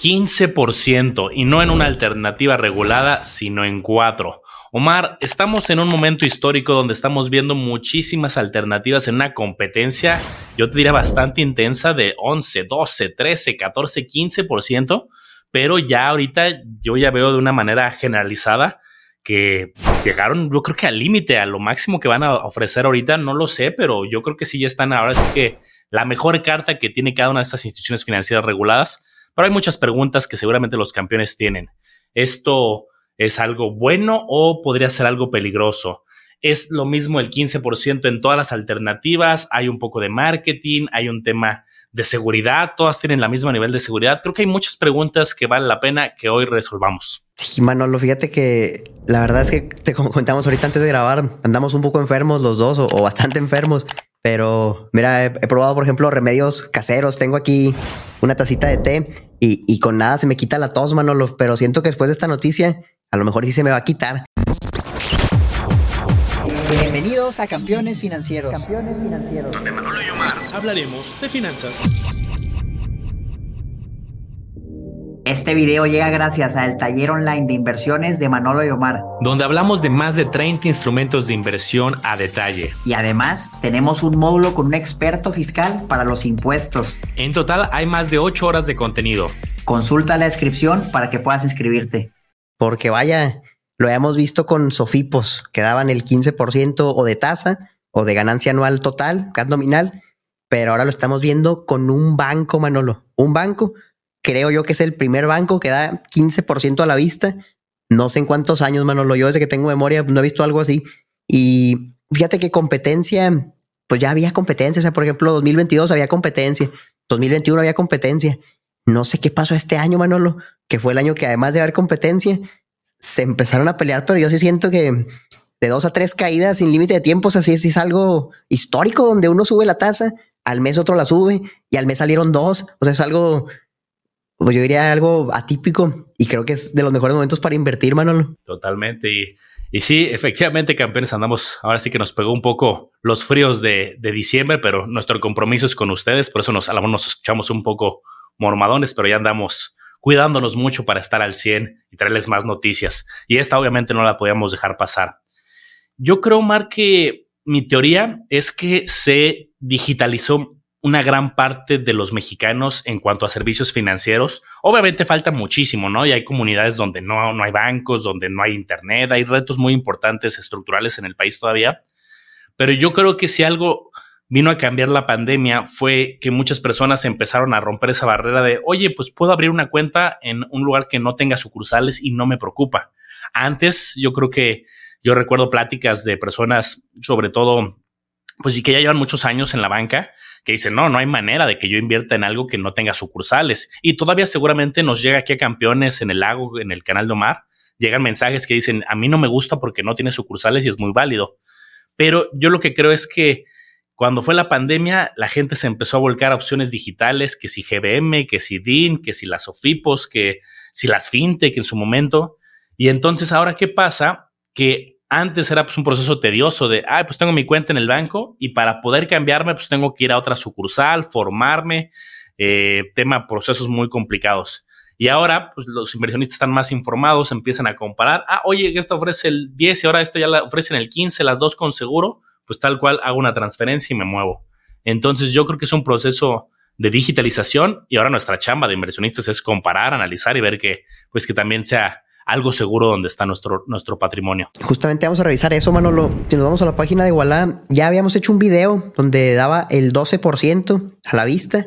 15% y no en una alternativa regulada, sino en cuatro. Omar, estamos en un momento histórico donde estamos viendo muchísimas alternativas en una competencia, yo te diría bastante intensa de 11, 12, 13, 14, 15%, pero ya ahorita yo ya veo de una manera generalizada que llegaron, yo creo que al límite, a lo máximo que van a ofrecer ahorita, no lo sé, pero yo creo que sí ya están ahora sí que la mejor carta que tiene cada una de estas instituciones financieras reguladas, pero hay muchas preguntas que seguramente los campeones tienen. Esto ¿Es algo bueno o podría ser algo peligroso? Es lo mismo el 15% en todas las alternativas, hay un poco de marketing, hay un tema de seguridad, todas tienen el mismo nivel de seguridad. Creo que hay muchas preguntas que vale la pena que hoy resolvamos. Sí, Manolo, fíjate que la verdad es que te comentamos ahorita antes de grabar, andamos un poco enfermos los dos o, bastante enfermos, pero mira, he, probado, por ejemplo, remedios caseros. Tengo aquí una tacita de té y, y con nada se me quita la tos, Manolo, pero siento que después de esta noticia a lo mejor sí se me va a quitar. Bienvenidos a Campeones Financieros. Campeones Financieros. Donde Manolo y Omar hablaremos de finanzas. Este video llega gracias al taller online de inversiones de Manolo y Omar, donde hablamos de más de 30 instrumentos de inversión a detalle. Y además tenemos un módulo con un experto fiscal para los impuestos. En total hay más de 8 horas de contenido. Consulta la descripción para que puedas inscribirte. Porque vaya, lo habíamos visto con Sofipos, que daban el 15% o de tasa o de ganancia anual total, CAD nominal, pero ahora lo estamos viendo con un banco, Manolo. Un banco, creo yo que es el primer banco que da 15% a la vista. No sé en cuántos años, Manolo. Yo desde que tengo memoria no he visto algo así. Y fíjate que competencia, pues ya había competencia. O sea, por ejemplo, 2022 había competencia, 2021 había competencia. No sé qué pasó este año, Manolo, que fue el año que además de haber competencia, se empezaron a pelear, pero yo sí siento que de dos a tres caídas sin límite de tiempos, así es, es algo histórico donde uno sube la tasa, al mes otro la sube y al mes salieron dos. O sea, es algo, pues yo diría algo atípico y creo que es de los mejores momentos para invertir, Manolo. Totalmente. Y, y sí, efectivamente, campeones, andamos, ahora sí que nos pegó un poco los fríos de, de diciembre, pero nuestro compromiso es con ustedes, por eso nos, a lo mejor nos escuchamos un poco mormadones, pero ya andamos cuidándonos mucho para estar al 100 y traerles más noticias. Y esta obviamente no la podíamos dejar pasar. Yo creo, Mar, que mi teoría es que se digitalizó una gran parte de los mexicanos en cuanto a servicios financieros. Obviamente falta muchísimo, ¿no? Y hay comunidades donde no, no hay bancos, donde no hay internet, hay retos muy importantes estructurales en el país todavía. Pero yo creo que si algo vino a cambiar la pandemia fue que muchas personas empezaron a romper esa barrera de, oye, pues puedo abrir una cuenta en un lugar que no tenga sucursales y no me preocupa. Antes yo creo que yo recuerdo pláticas de personas, sobre todo, pues y que ya llevan muchos años en la banca, que dicen, no, no hay manera de que yo invierta en algo que no tenga sucursales. Y todavía seguramente nos llega aquí a campeones en el lago, en el canal de Omar, llegan mensajes que dicen, a mí no me gusta porque no tiene sucursales y es muy válido. Pero yo lo que creo es que cuando fue la pandemia, la gente se empezó a volcar a opciones digitales, que si GBM, que si DIN, que si las Sofipos, que si las FinTech en su momento. Y entonces, ahora, ¿qué pasa? Que antes era pues, un proceso tedioso de, ah, pues tengo mi cuenta en el banco y para poder cambiarme, pues tengo que ir a otra sucursal, formarme, eh, tema, procesos muy complicados. Y ahora, pues los inversionistas están más informados, empiezan a comparar, ah, oye, esta ofrece el 10 y ahora esta ya la ofrecen el 15, las dos con seguro pues tal cual hago una transferencia y me muevo. Entonces yo creo que es un proceso de digitalización y ahora nuestra chamba de inversionistas es comparar, analizar y ver que pues que también sea algo seguro donde está nuestro, nuestro patrimonio. Justamente vamos a revisar eso, Manolo. Si nos vamos a la página de Igualá, ya habíamos hecho un video donde daba el 12% a la vista.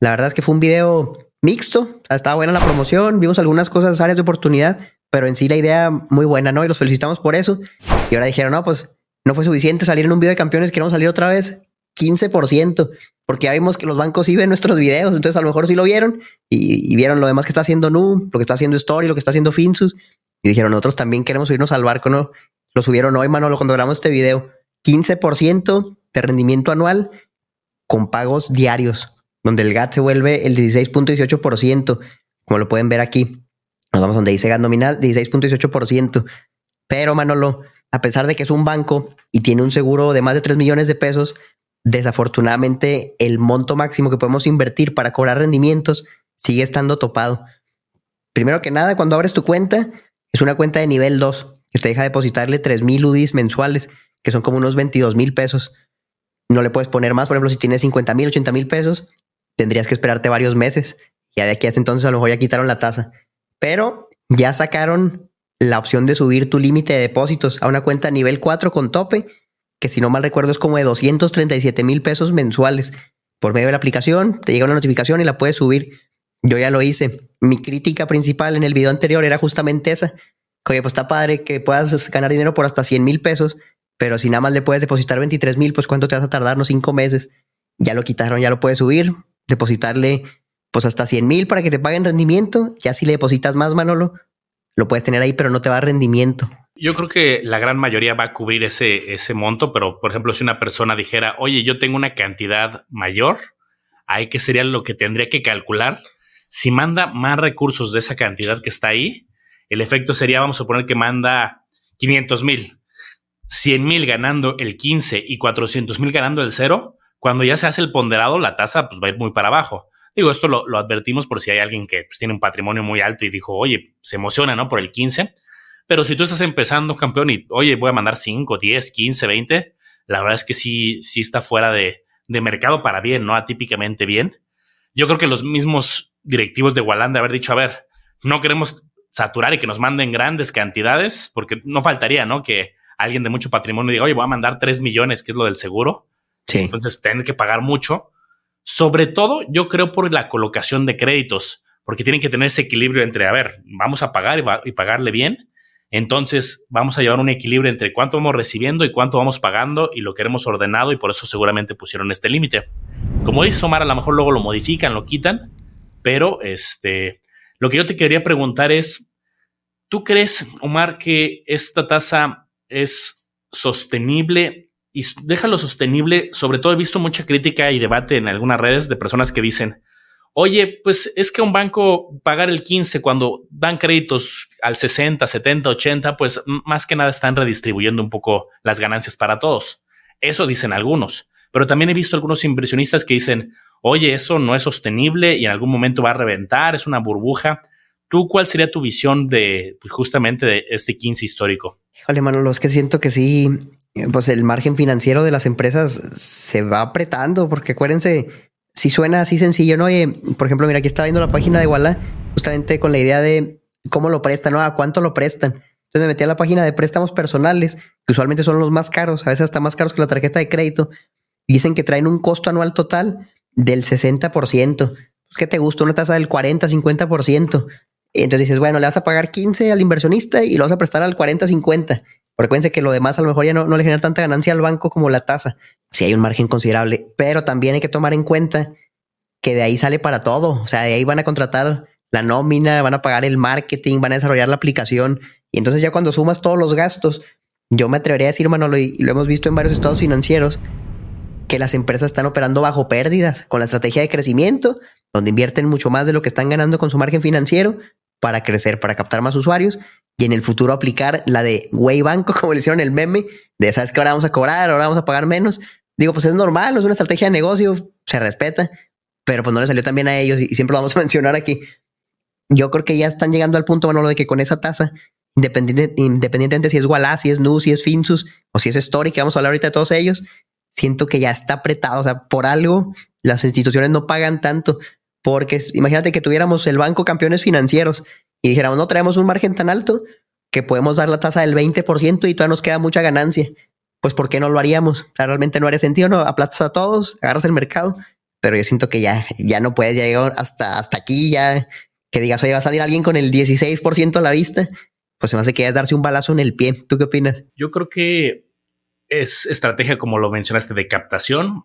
La verdad es que fue un video mixto, estaba buena la promoción, vimos algunas cosas, áreas de oportunidad, pero en sí la idea muy buena, ¿no? Y los felicitamos por eso. Y ahora dijeron, no, pues no fue suficiente salir en un video de campeones, queremos salir otra vez 15%, porque ya vimos que los bancos sí ven nuestros videos, entonces a lo mejor sí lo vieron y, vieron lo demás que está haciendo Nu, lo que está haciendo Story, lo que está haciendo Finsus, y dijeron, nosotros también queremos subirnos al barco, ¿no? Lo subieron hoy, Manolo, cuando grabamos este video. 15% de rendimiento anual con pagos diarios, donde el GAT se vuelve el 16.18%, como lo pueden ver aquí. Nos vamos donde dice GAT nominal, 16.18%. Pero, Manolo, a pesar de que es un banco y tiene un seguro de más de 3 millones de pesos, desafortunadamente el monto máximo que podemos invertir para cobrar rendimientos sigue estando topado. Primero que nada, cuando abres tu cuenta, es una cuenta de nivel 2 que te deja depositarle 3 mil UDIs mensuales, que son como unos 22 mil pesos. No le puedes poner más. Por ejemplo, si tienes 50 mil, 80 mil pesos, tendrías que esperarte varios meses. Ya de aquí a ese entonces a lo mejor ya quitaron la tasa. Pero ya sacaron la opción de subir tu límite de depósitos a una cuenta nivel 4 con tope, que si no mal recuerdo es como de 237 mil pesos mensuales. Por medio de la aplicación, te llega una notificación y la puedes subir. Yo ya lo hice. Mi crítica principal en el video anterior era justamente esa. Oye, pues está padre que puedas ganar dinero por hasta 100 mil pesos, pero si nada más le puedes depositar 23 mil, pues cuánto te vas a tardar, no cinco meses. Ya lo quitaron, ya lo puedes subir, depositarle pues hasta 100 mil para que te paguen rendimiento. Ya si le depositas más, Manolo, lo puedes tener ahí, pero no te va a rendimiento. Yo creo que la gran mayoría va a cubrir ese, ese monto, pero por ejemplo, si una persona dijera, oye, yo tengo una cantidad mayor, ahí que sería lo que tendría que calcular. Si manda más recursos de esa cantidad que está ahí, el efecto sería, vamos a poner que manda 500 mil, 100 mil ganando el 15 y 400 mil ganando el 0, cuando ya se hace el ponderado, la tasa pues va a ir muy para abajo. Digo, esto lo, advertimos por si hay alguien que pues, tiene un patrimonio muy alto y dijo, oye, se emociona, ¿no? Por el 15. Pero si tú estás empezando, campeón, y oye, voy a mandar 5, 10, 15, 20, la verdad es que sí, sí está fuera de, de mercado para bien, ¿no? Atípicamente bien. Yo creo que los mismos directivos de Walland de haber dicho, a ver, no queremos saturar y que nos manden grandes cantidades, porque no faltaría, ¿no? Que alguien de mucho patrimonio diga, oye, voy a mandar 3 millones, que es lo del seguro. Sí. Entonces, tienen que pagar mucho. Sobre todo, yo creo por la colocación de créditos, porque tienen que tener ese equilibrio entre, a ver, vamos a pagar y, pagarle bien. Entonces, vamos a llevar un equilibrio entre cuánto vamos recibiendo y cuánto vamos pagando y lo queremos ordenado y por eso seguramente pusieron este límite. Como dice Omar, a lo mejor luego lo modifican, lo quitan, pero este, lo que yo te quería preguntar es, ¿tú crees, Omar, que esta tasa es sostenible y déjalo sostenible. Sobre todo he visto mucha crítica y debate en algunas redes de personas que dicen, oye, pues es que un banco pagar el 15 cuando dan créditos al 60, 70, 80, pues más que nada están redistribuyendo un poco las ganancias para todos. Eso dicen algunos. Pero también he visto algunos inversionistas que dicen, oye, eso no es sostenible y en algún momento va a reventar, es una burbuja. ¿Tú cuál sería tu visión de pues, justamente de este 15 histórico? Híjole, Manolo, es que siento que sí, pues el margen financiero de las empresas se va apretando, porque acuérdense, si suena así sencillo, ¿no? por ejemplo, mira, aquí estaba viendo la página de Walla, justamente con la idea de cómo lo prestan, ¿no? ¿A cuánto lo prestan? Entonces me metí a la página de préstamos personales, que usualmente son los más caros, a veces hasta más caros que la tarjeta de crédito. Dicen que traen un costo anual total del 60%. Pues, ¿Qué te gusta? Una tasa del 40, 50%. Entonces dices, bueno, le vas a pagar 15 al inversionista y lo vas a prestar al 40, 50. Recuerden que lo demás a lo mejor ya no, le genera tanta ganancia al banco como la tasa. Sí hay un margen considerable, pero también hay que tomar en cuenta que de ahí sale para todo. O sea, de ahí van a contratar la nómina, van a pagar el marketing, van a desarrollar la aplicación. Y entonces ya cuando sumas todos los gastos, yo me atrevería a decir, Manolo, y lo hemos visto en varios estados financieros, que las empresas están operando bajo pérdidas con la estrategia de crecimiento, donde invierten mucho más de lo que están ganando con su margen financiero para crecer, para captar más usuarios y en el futuro aplicar la de Way Banco, como le hicieron el meme, de sabes que ahora vamos a cobrar, ahora vamos a pagar menos. Digo, pues es normal, es una estrategia de negocio, se respeta, pero pues no le salió tan bien a ellos y siempre lo vamos a mencionar aquí. Yo creo que ya están llegando al punto, bueno, de que con esa tasa, independiente, independientemente si es Walla, si es Nu, si es Finsus o si es Story, que vamos a hablar ahorita de todos ellos, siento que ya está apretado. O sea, por algo las instituciones no pagan tanto. Porque imagínate que tuviéramos el banco campeones financieros y dijéramos, no traemos un margen tan alto que podemos dar la tasa del 20% y todavía nos queda mucha ganancia. Pues, ¿por qué no lo haríamos? realmente no haría sentido, ¿no? Aplastas a todos, agarras el mercado, pero yo siento que ya, ya no puedes llegar hasta, hasta aquí, ya que digas, oye, va a salir alguien con el 16% a la vista, pues se me hace que es darse un balazo en el pie. ¿Tú qué opinas? Yo creo que es estrategia, como lo mencionaste, de captación.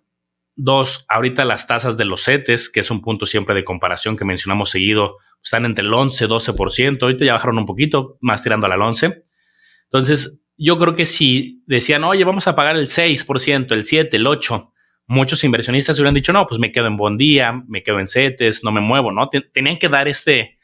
Dos, ahorita las tasas de los CETES, que es un punto siempre de comparación que mencionamos seguido, están entre el 11, 12%, ahorita ya bajaron un poquito, más tirando al 11. Entonces, yo creo que si decían, oye, vamos a pagar el 6%, el 7, el 8, muchos inversionistas hubieran dicho, no, pues me quedo en Bondía, me quedo en CETES, no me muevo, ¿no? Tenían que dar este,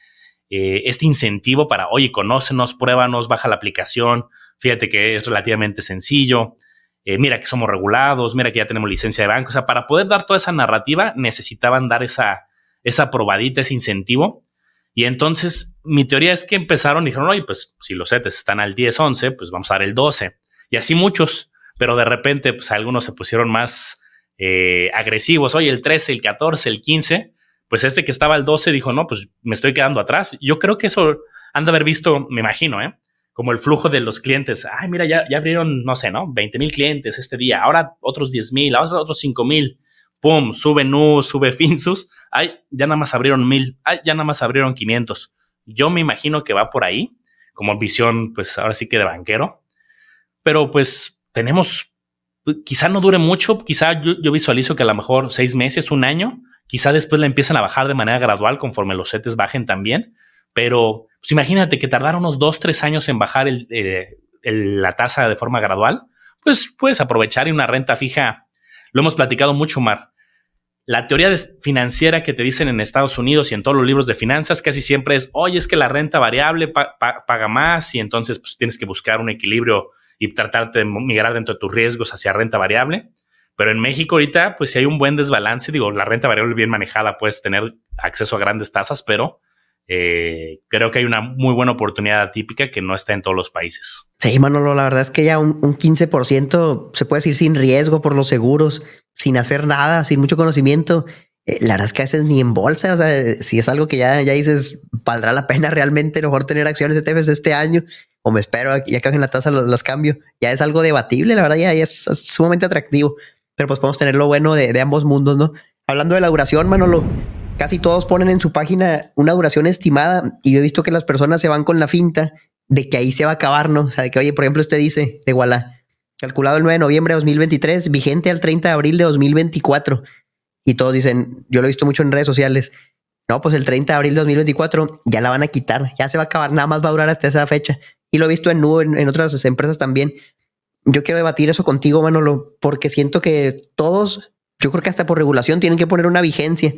eh, este incentivo para, oye, conócenos, pruébanos, baja la aplicación, fíjate que es relativamente sencillo, eh, mira que somos regulados, mira que ya tenemos licencia de banco, o sea, para poder dar toda esa narrativa necesitaban dar esa, esa probadita, ese incentivo Y entonces mi teoría es que empezaron y dijeron, oye, pues si los CETES están al 10, 11, pues vamos a dar el 12. Y así muchos, pero de repente pues algunos se pusieron más eh, agresivos, oye, el 13, el 14, el 15, pues este que estaba al 12 dijo, no, pues me estoy quedando atrás. Yo creo que eso han de haber visto, me imagino, ¿eh? Como el flujo de los clientes. Ay, mira, ya, ya abrieron, no sé, ¿no? 20 mil clientes este día, ahora otros 10 mil, ahora otros 5 mil. Pum, sube Nu, sube Finsus. Ay, ya nada más abrieron mil. Ay, ya nada más abrieron 500. Yo me imagino que va por ahí, como visión, pues ahora sí que de banquero. Pero pues tenemos, quizá no dure mucho, quizá yo, yo visualizo que a lo mejor seis meses, un año, quizá después la empiezan a bajar de manera gradual conforme los setes bajen también. Pero pues imagínate que tardaron unos dos, tres años en bajar eh, la tasa de forma gradual, pues puedes aprovechar y una renta fija. Lo hemos platicado mucho, Mar. La teoría financiera que te dicen en Estados Unidos y en todos los libros de finanzas casi siempre es, oye, es que la renta variable paga más y entonces pues, tienes que buscar un equilibrio y tratarte de migrar dentro de tus riesgos hacia renta variable. Pero en México ahorita, pues si hay un buen desbalance, digo, la renta variable bien manejada puedes tener acceso a grandes tasas, pero eh, creo que hay una muy buena oportunidad atípica que no está en todos los países. Sí, Manolo, la verdad es que ya un, 15% se puede decir sin riesgo por los seguros, sin hacer nada, sin mucho conocimiento. Eh, la verdad es que a veces ni en bolsa, o sea, si es algo que ya, ya dices, valdrá la pena realmente mejor tener acciones ETFs de este año o me espero ya que en la tasa los, cambio. Ya es algo debatible, la verdad, ya, es, sumamente atractivo, pero pues podemos tener lo bueno de, de ambos mundos, ¿no? Hablando de la duración, Manolo, casi todos ponen en su página una duración estimada y yo he visto que las personas se van con la finta de que ahí se va a acabar, ¿no? O sea, de que, oye, por ejemplo, usted dice de Walla, calculado el 9 de noviembre de 2023, vigente al 30 de abril de 2024. Y todos dicen, yo lo he visto mucho en redes sociales, no, pues el 30 de abril de 2024 ya la van a quitar, ya se va a acabar, nada más va a durar hasta esa fecha. Y lo he visto en Nu, en, otras empresas también. Yo quiero debatir eso contigo, Manolo, porque siento que todos, yo creo que hasta por regulación tienen que poner una vigencia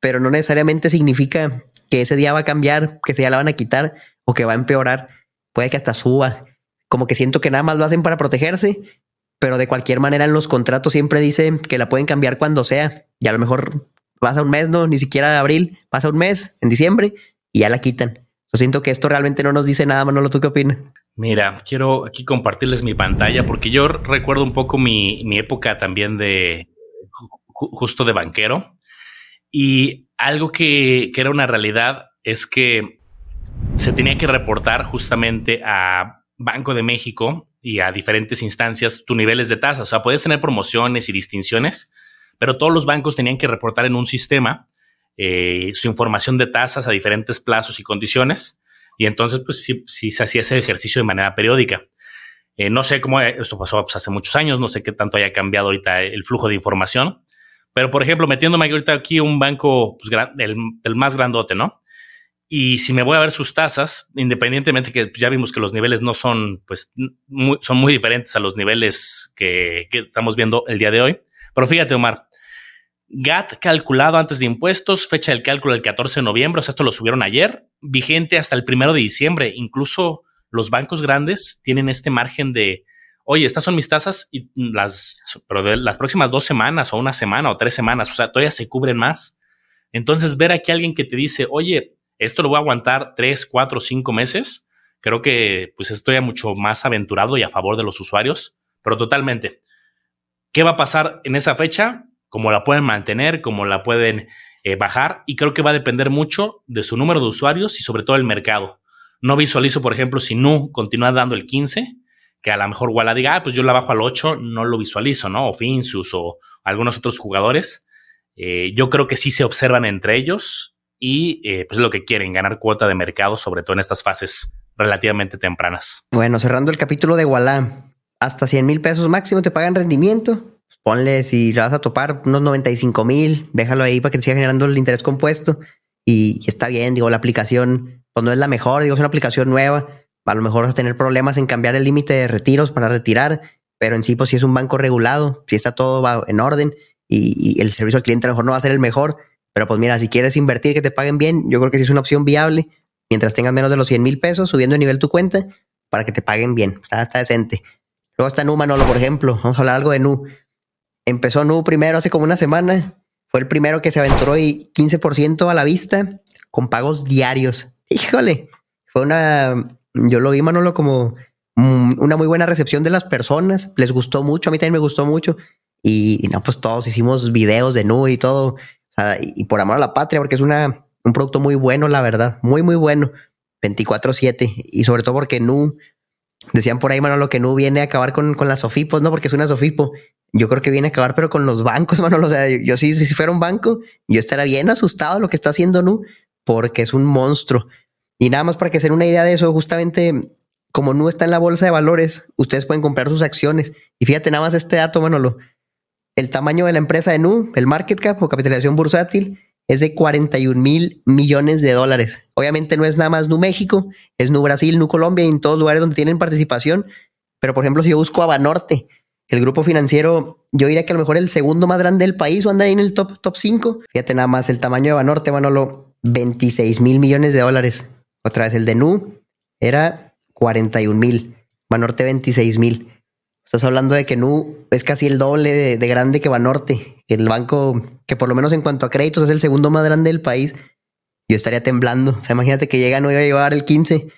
pero no necesariamente significa que ese día va a cambiar, que ese día la van a quitar o que va a empeorar. Puede que hasta suba. Como que siento que nada más lo hacen para protegerse, pero de cualquier manera en los contratos siempre dicen que la pueden cambiar cuando sea. Y a lo mejor pasa un mes, no, ni siquiera abril, pasa un mes, en diciembre, y ya la quitan. Yo siento que esto realmente no nos dice nada, Manolo. ¿Tú qué opinas? Mira, quiero aquí compartirles mi pantalla porque yo recuerdo un poco mi, mi época también de justo de banquero y algo que, era una realidad es que se tenía que reportar justamente a Banco de México y a diferentes instancias tus niveles de tasa. O sea, puedes tener promociones y distinciones, pero todos los bancos tenían que reportar en un sistema eh, su información de tasas a diferentes plazos y condiciones. Y entonces, pues sí, se hacía ese ejercicio de manera periódica. Eh, no sé cómo esto pasó pues, hace muchos años, no sé qué tanto haya cambiado ahorita el flujo de información, pero, por ejemplo, metiéndome ahorita aquí un banco, pues, el, más grandote, ¿no? Y si me voy a ver sus tasas, independientemente que ya vimos que los niveles no son, pues, son muy diferentes a los niveles que, que, estamos viendo el día de hoy. Pero fíjate, Omar, GAT calculado antes de impuestos, fecha del cálculo del 14 de noviembre, o sea, esto lo subieron ayer, vigente hasta el primero de diciembre. Incluso los bancos grandes tienen este margen de oye, estas son mis tasas y las, pero las próximas dos semanas o una semana o tres semanas, o sea, todavía se cubren más. Entonces, ver aquí a alguien que te dice, oye, esto lo voy a aguantar tres, cuatro, cinco meses, creo que pues estoy mucho más aventurado y a favor de los usuarios, pero totalmente. ¿Qué va a pasar en esa fecha? ¿Cómo la pueden mantener? ¿Cómo la pueden eh, bajar? Y creo que va a depender mucho de su número de usuarios y sobre todo el mercado. No visualizo, por ejemplo, si Nu continúa dando el 15, que a lo mejor Walla diga, ah, pues yo la bajo al 8, no lo visualizo, ¿no? O Finsus o algunos otros jugadores. Eh, yo creo que sí se observan entre ellos y eh, pues lo que quieren, ganar cuota de mercado, sobre todo en estas fases relativamente tempranas. Bueno, cerrando el capítulo de Walla, hasta 100 mil pesos máximo te pagan rendimiento. Ponle si le vas a topar unos 95 mil, déjalo ahí para que te siga generando el interés compuesto. Y, está bien, digo, la aplicación pues es la mejor, digo, es una aplicación nueva a lo mejor vas a tener problemas en cambiar el límite de retiros para retirar, pero en sí, pues si es un banco regulado, si está todo en orden y, el servicio al cliente a lo mejor no va a ser el mejor, pero pues mira, si quieres invertir que te paguen bien, yo creo que sí es una opción viable mientras tengas menos de los 100 mil pesos subiendo de nivel tu cuenta para que te paguen bien. Está, decente. Luego está Nu Manolo, por ejemplo. Vamos a hablar algo de Nu. Empezó Nu primero hace como una semana. Fue el primero que se aventuró y 15% a la vista con pagos diarios. Híjole, fue una, yo lo vi, Manolo, como una muy buena recepción de las personas. Les gustó mucho, a mí también me gustó mucho. Y, no, pues todos hicimos videos de Nu y todo. y por amor a la patria, porque es una, un producto muy bueno, la verdad. Muy, muy bueno. 24-7. Y sobre todo porque Nu, decían por ahí, Manolo, que Nu viene a acabar con, con las Sofipos, ¿no? Porque es una Sofipo. Yo creo que viene a acabar, pero con los bancos, Manolo. O sea, yo sí, si fuera un banco, yo estaría bien asustado de lo que está haciendo Nu, porque es un monstruo. Y nada más para que se den una idea de eso, justamente como Nu está en la bolsa de valores, ustedes pueden comprar sus acciones. Y fíjate nada más este dato, Manolo. El tamaño de la empresa de Nu, el market cap o capitalización bursátil, es de 41 mil millones de dólares. Obviamente no es nada más Nu México, es Nu Brasil, Nu Colombia y en todos lugares donde tienen participación. Pero por ejemplo, si yo busco Banorte, el grupo financiero, yo diría que a lo mejor el segundo más grande del país o anda ahí en el top, top 5. Fíjate nada más el tamaño de Banorte, Manolo, 26 mil millones de dólares. Otra vez el de Nu era 41 mil, Banorte 26 mil. Estás hablando de que Nu es casi el doble de, de grande que Banorte el banco que por lo menos en cuanto a créditos es el segundo más grande del país, yo estaría temblando. O sea, imagínate que llegan hoy a llevar el 15,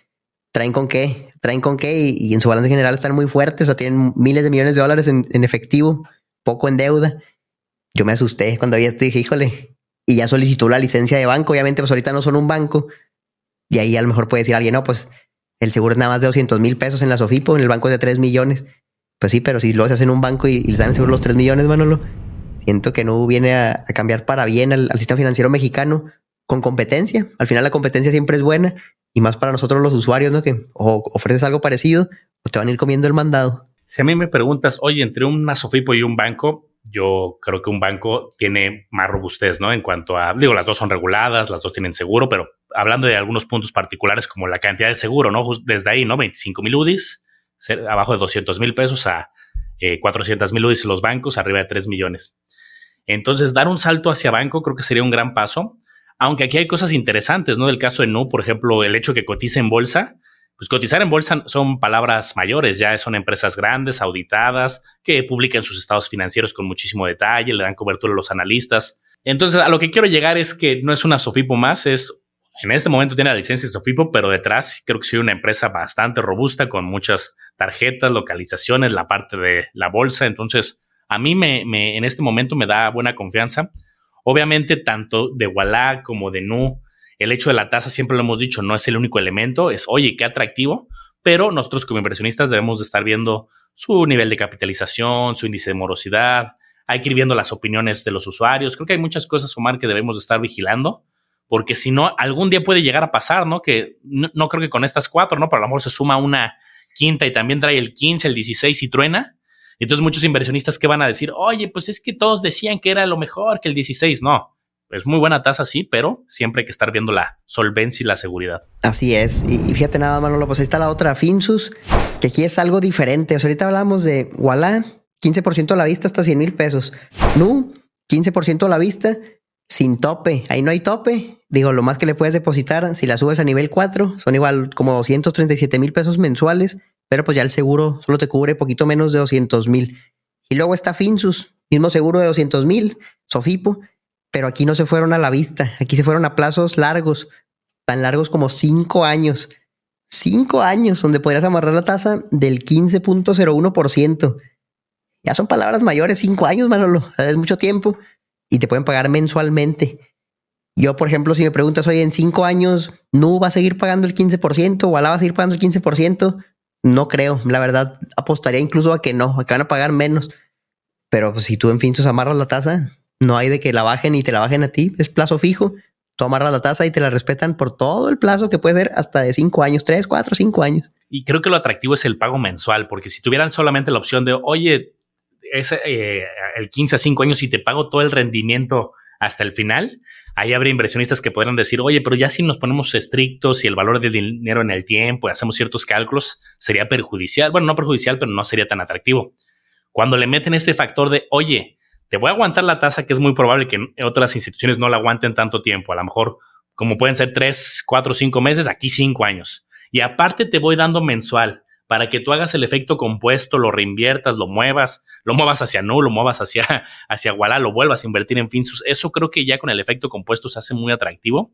traen con qué, traen con qué y, en su balance general están muy fuertes, o sea, tienen miles de millones de dólares en, efectivo, poco en deuda. Yo me asusté cuando había esto dije, híjole, y ya solicitó la licencia de banco, obviamente pues ahorita no son un banco, y ahí a lo mejor puede decir alguien, no, pues el seguro es nada más de 200 mil pesos en la Sofipo, en el banco es de 3 millones. Pues sí, pero si lo haces en un banco y, y les dan el seguro los 3 millones, Manolo, Siento que no viene a, cambiar para bien al, sistema financiero mexicano con competencia. Al final la competencia siempre es buena y más para nosotros los usuarios, ¿no? Que ofreces algo parecido, pues te van a ir comiendo el mandado. Si a mí me preguntas, oye, entre un Sofipo y un banco, yo creo que un banco tiene más robustez, ¿no? En cuanto a, digo, las dos son reguladas, las dos tienen seguro, pero hablando de algunos puntos particulares como la cantidad de seguro, ¿no? Desde ahí, ¿no? 25 mil UDIs, abajo de 200 mil pesos a 400 eh, mil UDIs los bancos, arriba de 3 millones. Entonces, dar un salto hacia banco creo que sería un gran paso. Aunque aquí hay cosas interesantes, ¿no? Del caso de Nu, por ejemplo, el hecho que cotice en bolsa, pues cotizar en bolsa son palabras mayores, ya son empresas grandes, auditadas, que publican sus estados financieros con muchísimo detalle, le dan cobertura a los analistas. Entonces, a lo que quiero llegar es que no es una Sofipo más, es en este momento tiene la licencia de Sofipo, pero detrás creo que soy una empresa bastante robusta con muchas tarjetas, localizaciones, la parte de la bolsa. Entonces, a mí me, en este momento me da buena confianza. Obviamente, tanto de Walla como de Nu, el hecho de la tasa, siempre lo hemos dicho, no es el único elemento, es, oye, qué atractivo, pero nosotros como inversionistas debemos de estar viendo su nivel de capitalización, su índice de morosidad, hay que ir viendo las opiniones de los usuarios. Creo que hay muchas cosas, Omar, que debemos de estar vigilando, porque si no, algún día puede llegar a pasar, ¿no? Que no, creo que con estas cuatro, ¿no? Pero a lo mejor se suma una quinta y también trae el 15, el 16 y truena. Entonces muchos inversionistas que van a decir, oye, pues es que todos decían que era lo mejor que el 16. No, es muy buena tasa, sí, pero siempre hay que estar viendo la solvencia y la seguridad. Así es. Y, fíjate nada, Manolo, pues ahí está la otra Finsus, que aquí es algo diferente. O sea, ahorita hablamos de Walla, 15% a la vista hasta 100 mil pesos. Nu, 15% a la vista sin tope. Ahí no hay tope. Digo, lo más que le puedes depositar, si la subes a nivel 4, son igual como 237 mil pesos mensuales pero pues ya el seguro solo te cubre poquito menos de 200 mil. Y luego está Finsus, mismo seguro de 200 mil, Sofipo, pero aquí no se fueron a la vista, aquí se fueron a plazos largos, tan largos como cinco años. Cinco años donde podrías amarrar la tasa del 15.01%. Ya son palabras mayores, cinco años, Manolo, es mucho tiempo y te pueden pagar mensualmente. Yo, por ejemplo, si me preguntas, oye, en cinco años, ¿no va a seguir pagando el 15% o Alá a seguir pagando el 15%? No creo, la verdad, apostaría incluso a que no, a que van a pagar menos. Pero pues, si tú en fin amarras la tasa, no hay de que la bajen y te la bajen a ti, es plazo fijo. Tú amarras la tasa y te la respetan por todo el plazo que puede ser hasta de cinco años, tres, cuatro, cinco años. Y creo que lo atractivo es el pago mensual, porque si tuvieran solamente la opción de, oye, es eh, el 15 a 5 años y te pago todo el rendimiento hasta el final, ahí habría inversionistas que podrán decir, oye, pero ya si nos ponemos estrictos y el valor del dinero en el tiempo y hacemos ciertos cálculos, sería perjudicial. Bueno, no perjudicial, pero no sería tan atractivo. Cuando le meten este factor de, oye, te voy a aguantar la tasa, que es muy probable que otras instituciones no la aguanten tanto tiempo, a lo mejor como pueden ser tres, cuatro, cinco meses, aquí cinco años. Y aparte te voy dando mensual para que tú hagas el efecto compuesto, lo reinviertas, lo muevas, lo muevas hacia no, lo muevas hacia, hacia lo vuelvas a invertir en Finsus. Eso creo que ya con el efecto compuesto se hace muy atractivo.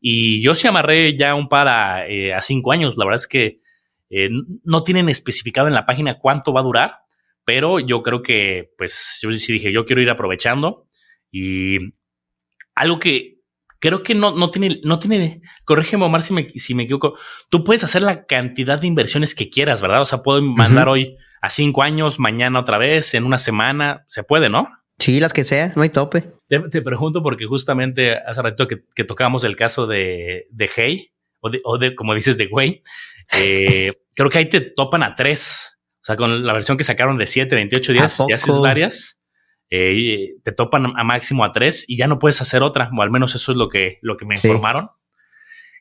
Y yo sí amarré ya un par a, eh, cinco años. La verdad es que eh, no tienen especificado en la página cuánto va a durar, pero yo creo que, pues, yo sí dije, yo quiero ir aprovechando. Y algo que creo que no, no tiene, no tiene, corrígeme Omar si me, si me equivoco, tú puedes hacer la cantidad de inversiones que quieras, ¿verdad? O sea, puedo mandar hoy a cinco años, mañana otra vez, en una semana, se puede, ¿no? Sí, las que sea, no hay tope. Te, pregunto porque justamente hace rato que, que tocamos el caso de, de Hey, o de, o de, como dices, de Güey, eh, creo que ahí te topan a tres. O sea, con la versión que sacaron de 7, 28 días, y haces varias, eh, te topan a máximo a tres y ya no puedes hacer otra, o al menos eso es lo que, lo que me informaron.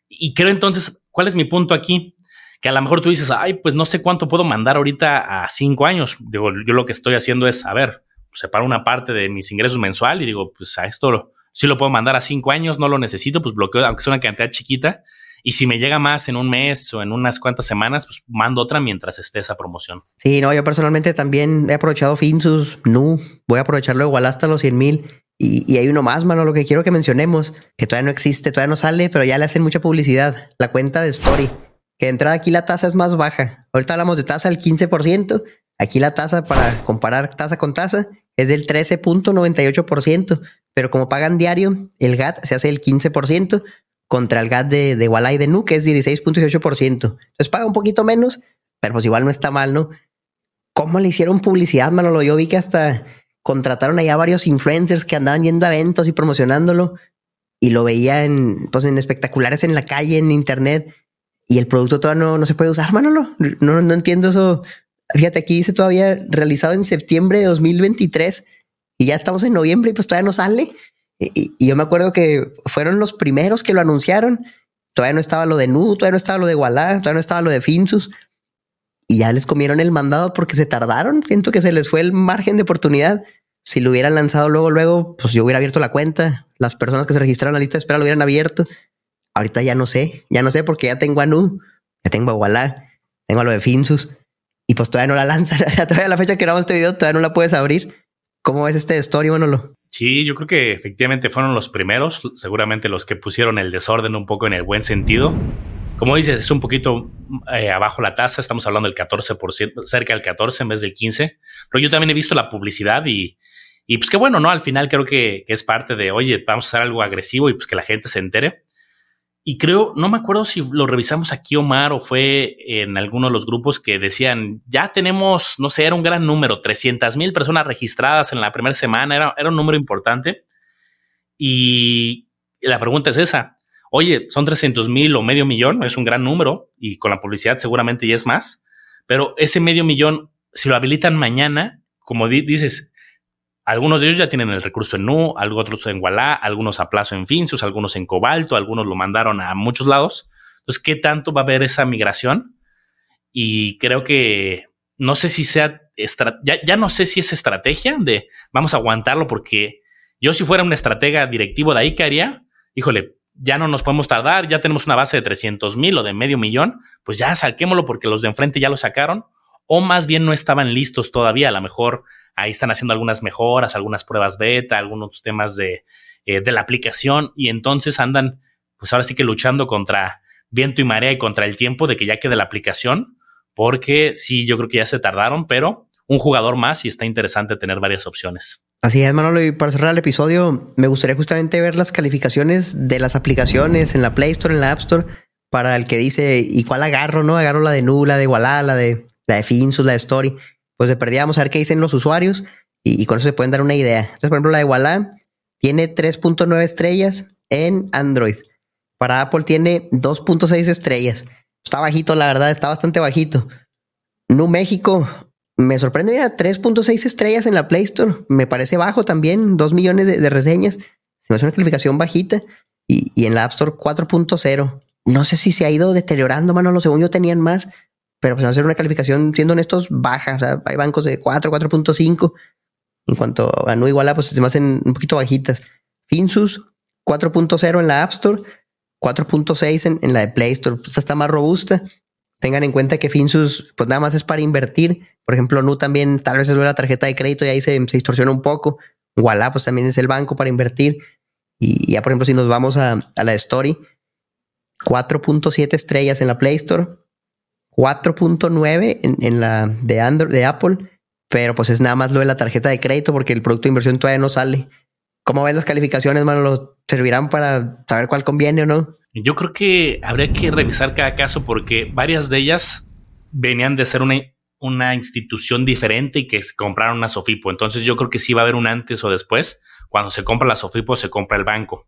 Y creo entonces, ¿cuál es mi punto aquí? Que a lo mejor tú dices, ay, pues no sé cuánto puedo mandar ahorita a cinco años. Digo, yo lo que estoy haciendo es, a ver, separo una parte de mis ingresos mensual y digo, pues a esto si lo puedo mandar a cinco años, no lo necesito, pues bloqueo, aunque sea una cantidad chiquita. Y si me llega más en un mes o en unas cuantas semanas, pues mando otra mientras esté esa promoción. Sí, no, yo personalmente también he aprovechado Finsus, Nu, voy a aprovecharlo igual hasta los 100 mil. Y, hay uno más, mano, lo que quiero que mencionemos, que todavía no existe, todavía no sale, pero ya le hacen mucha publicidad, la cuenta de Story, que de entrada aquí la tasa es más baja. Ahorita hablamos de tasa al 15%, aquí la tasa para comparar tasa con tasa es del 13.98%, pero como pagan diario, el GAT se hace el 15% contra el GAT de, de Walla y de Nu, que es 16.18%. Entonces paga un poquito menos, pero pues igual no está mal, ¿no? ¿Cómo le hicieron publicidad, Manolo? Yo vi que hasta contrataron allá varios influencers que andaban yendo a eventos y promocionándolo y lo veían pues, en espectaculares en la calle, en internet, y el producto todavía no, no se puede usar, Manolo. No, no entiendo eso. Fíjate, aquí dice todavía realizado en septiembre de 2023 y ya estamos en noviembre y pues todavía no sale. Y, yo me acuerdo que fueron los primeros que lo anunciaron. Todavía no estaba lo de Nu, todavía no estaba lo de Walla, todavía no estaba lo de Finsus. Y ya les comieron el mandado porque se tardaron. Siento que se les fue el margen de oportunidad. Si lo hubieran lanzado luego, luego, pues yo hubiera abierto la cuenta. Las personas que se registraron en la lista de espera lo hubieran abierto. Ahorita ya no sé, ya no sé porque ya tengo a Nu, ya tengo a Walla, tengo a lo de Finsus y pues todavía no la lanzan. todavía a la fecha que grabamos este video todavía no la puedes abrir. ¿Cómo ves este story, Manolo? Sí, yo creo que efectivamente fueron los primeros, seguramente los que pusieron el desorden un poco en el buen sentido. Como dices, es un poquito eh, abajo la tasa, estamos hablando del 14%, cerca del 14 en vez del 15, pero yo también he visto la publicidad y, y pues qué bueno, ¿no? Al final creo que, que, es parte de, oye, vamos a hacer algo agresivo y pues que la gente se entere. Y creo, no me acuerdo si lo revisamos aquí, Omar, o fue en alguno de los grupos que decían, ya tenemos, no sé, era un gran número, 300 mil personas registradas en la primera semana, era, era un número importante. Y la pregunta es esa, oye, son 300 mil o medio millón, es un gran número y con la publicidad seguramente ya es más, pero ese medio millón, si lo habilitan mañana, como dices, algunos de ellos ya tienen el recurso en Nu, otros en Walla, algunos a plazo en Finsus, algunos en Cobalto, algunos lo mandaron a muchos lados. Entonces, ¿qué tanto va a haber esa migración? Y creo que no sé si sea, ya, ya no sé si es estrategia de vamos a aguantarlo porque yo si fuera un estratega directivo de ahí, ¿qué haría? Híjole, ya no nos podemos tardar, ya tenemos una base de 300 mil o de medio millón, pues ya saquémoslo porque los de enfrente ya lo sacaron, o más bien no estaban listos todavía, a lo mejor Ahí están haciendo algunas mejoras, algunas pruebas beta, algunos temas de, eh, de la aplicación y entonces andan, pues ahora sí que luchando contra viento y marea y contra el tiempo de que ya quede la aplicación, porque sí, yo creo que ya se tardaron, pero un jugador más y está interesante tener varias opciones. Así es, Manolo. Y para cerrar el episodio, me gustaría justamente ver las calificaciones de las aplicaciones en la Play Store, en la App Store, para el que dice, ¿y cuál agarro? ¿No? Agarro la de Nula, la de Walla, la de, la de Finsus, la de Story pues de perdida vamos a ver qué dicen los usuarios y, con eso se pueden dar una idea. Entonces, por ejemplo, la de Walla tiene 3.9 estrellas en Android. Para Apple tiene 2.6 estrellas. Está bajito, la verdad, está bastante bajito. Nu México me sorprende, mira, 3.6 estrellas en la Play Store. Me parece bajo también, 2 millones de, reseñas. Se me hace una calificación bajita. Y, y en la App Store 4.0. No sé si se ha ido deteriorando, mano. Lo según yo tenían más pero pues a hacer una calificación, siendo honestos, baja. O sea, hay bancos de 4, 4.5. En cuanto a no iguala, pues se me hacen un poquito bajitas. Finsus 4.0 en la App Store, 4.6 en, en, la de Play Store. Pues está más robusta. Tengan en cuenta que Finsus, pues nada más es para invertir. Por ejemplo, Nu también tal vez es la tarjeta de crédito y ahí se, se distorsiona un poco. Walla, pues también es el banco para invertir. Y ya, por ejemplo, si nos vamos a, a la Story, 4.7 estrellas en la Play Store, 4.9 en, en, la de Android, de Apple, pero pues es nada más lo de la tarjeta de crédito porque el producto de inversión todavía no sale. ¿Cómo ven las calificaciones, mano? ¿Lo servirán para saber cuál conviene o no? Yo creo que habría que revisar cada caso porque varias de ellas venían de ser una, una institución diferente y que compraron una Sofipo. Entonces yo creo que sí va a haber un antes o después. Cuando se compra la Sofipo, se compra el banco.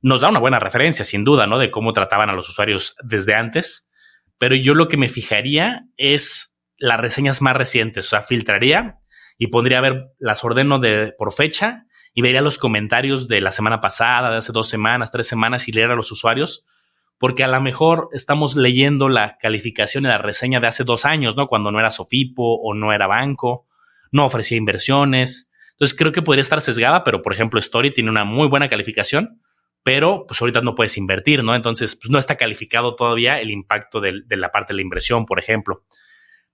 Nos da una buena referencia, sin duda, ¿no? De cómo trataban a los usuarios desde antes. Pero yo lo que me fijaría es las reseñas más recientes. O sea, filtraría y pondría a ver, las ordeno de, por fecha y vería los comentarios de la semana pasada, de hace dos semanas, tres semanas y leer a los usuarios, porque a lo mejor estamos leyendo la calificación y la reseña de hace dos años, ¿no? Cuando no era Sofipo o no era banco, no ofrecía inversiones. Entonces creo que podría estar sesgada, pero por ejemplo Story tiene una muy buena calificación, pero pues ahorita no puedes invertir, ¿no? Entonces pues no está calificado todavía el impacto de, la parte de la inversión, por ejemplo.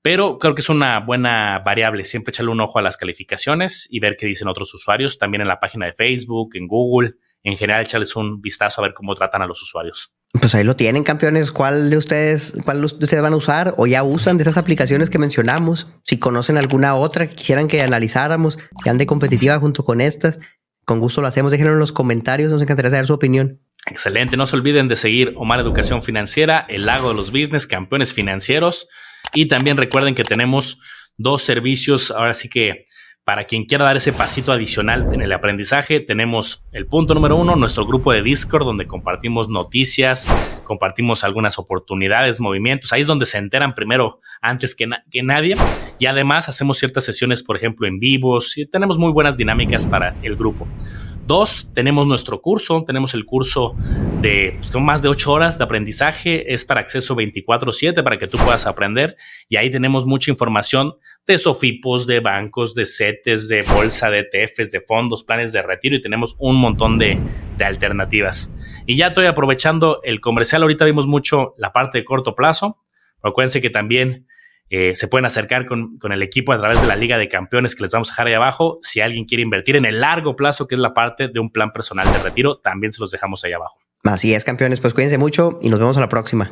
Pero creo que es una buena variable. Siempre echarle un ojo a las calificaciones y ver qué dicen otros usuarios. También en la página de Facebook, en Google. En general, echarles un vistazo a ver cómo tratan a los usuarios. Pues ahí lo tienen, campeones. ¿Cuál de ustedes, cuál de ustedes van a usar o ya usan de esas aplicaciones que mencionamos? Si conocen alguna otra que quisieran que analizáramos, que ande competitiva junto con estas, con gusto lo hacemos. Déjenlo en los comentarios. Nos encantaría saber su opinión. Excelente. No se olviden de seguir Omar Educación Financiera, El Lago de los Business, Campeones Financieros. Y también recuerden que tenemos dos servicios, ahora sí que para quien quiera dar ese pasito adicional en el aprendizaje, tenemos el punto número uno, nuestro grupo de Discord, donde compartimos noticias, compartimos algunas oportunidades, movimientos. Ahí es donde se enteran primero, antes que, que nadie. Y además hacemos ciertas sesiones, por ejemplo, en vivos. Y tenemos muy buenas dinámicas para el grupo. Dos, tenemos nuestro curso, tenemos el curso de pues, más de ocho horas de aprendizaje, es para acceso 24/7 para que tú puedas aprender y ahí tenemos mucha información de sofipos, de bancos, de CETES, de bolsa, de ETFs, de fondos, planes de retiro y tenemos un montón de, de alternativas. Y ya estoy aprovechando el comercial, ahorita vimos mucho la parte de corto plazo, acuérdense que también eh, se pueden acercar con, con, el equipo a través de la Liga de Campeones que les vamos a dejar ahí abajo. Si alguien quiere invertir en el largo plazo, que es la parte de un plan personal de retiro, también se los dejamos ahí abajo. Así es, campeones. Pues cuídense mucho y nos vemos a la próxima.